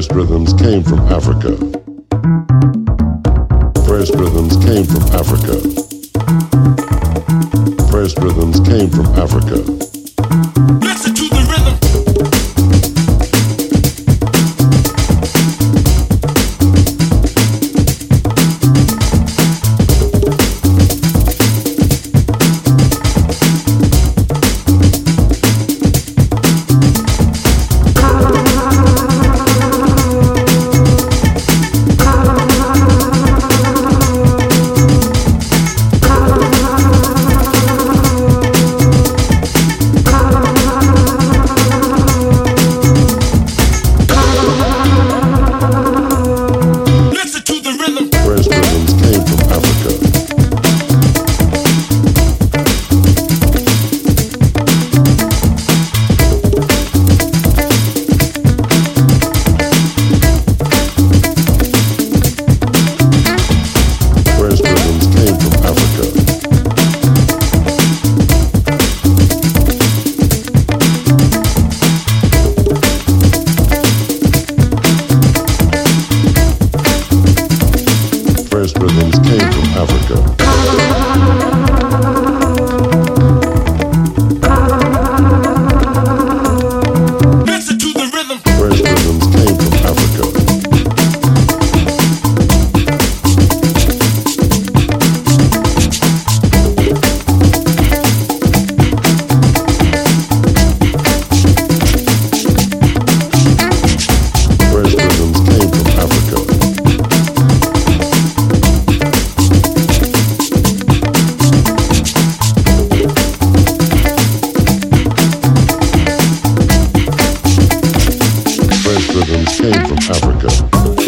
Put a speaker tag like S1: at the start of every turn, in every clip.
S1: First rhythms came from Africa. First rhythms came from Africa. First rhythms came from Africa. various rhythms came from Africa. from Africa.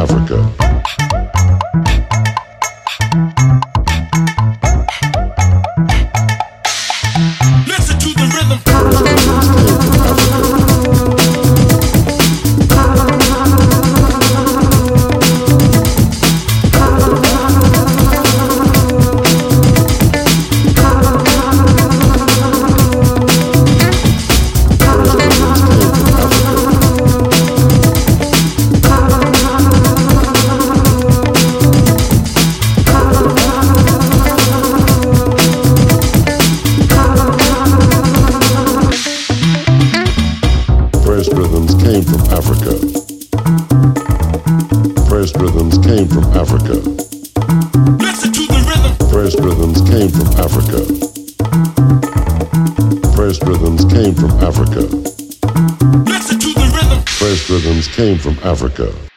S1: Africa. First rhythms came from Africa. Listen to the rhythm. First rhythms came from Africa. First rhythms came from Africa. Listen
S2: to the rhythm.
S1: First rhythms came from Africa.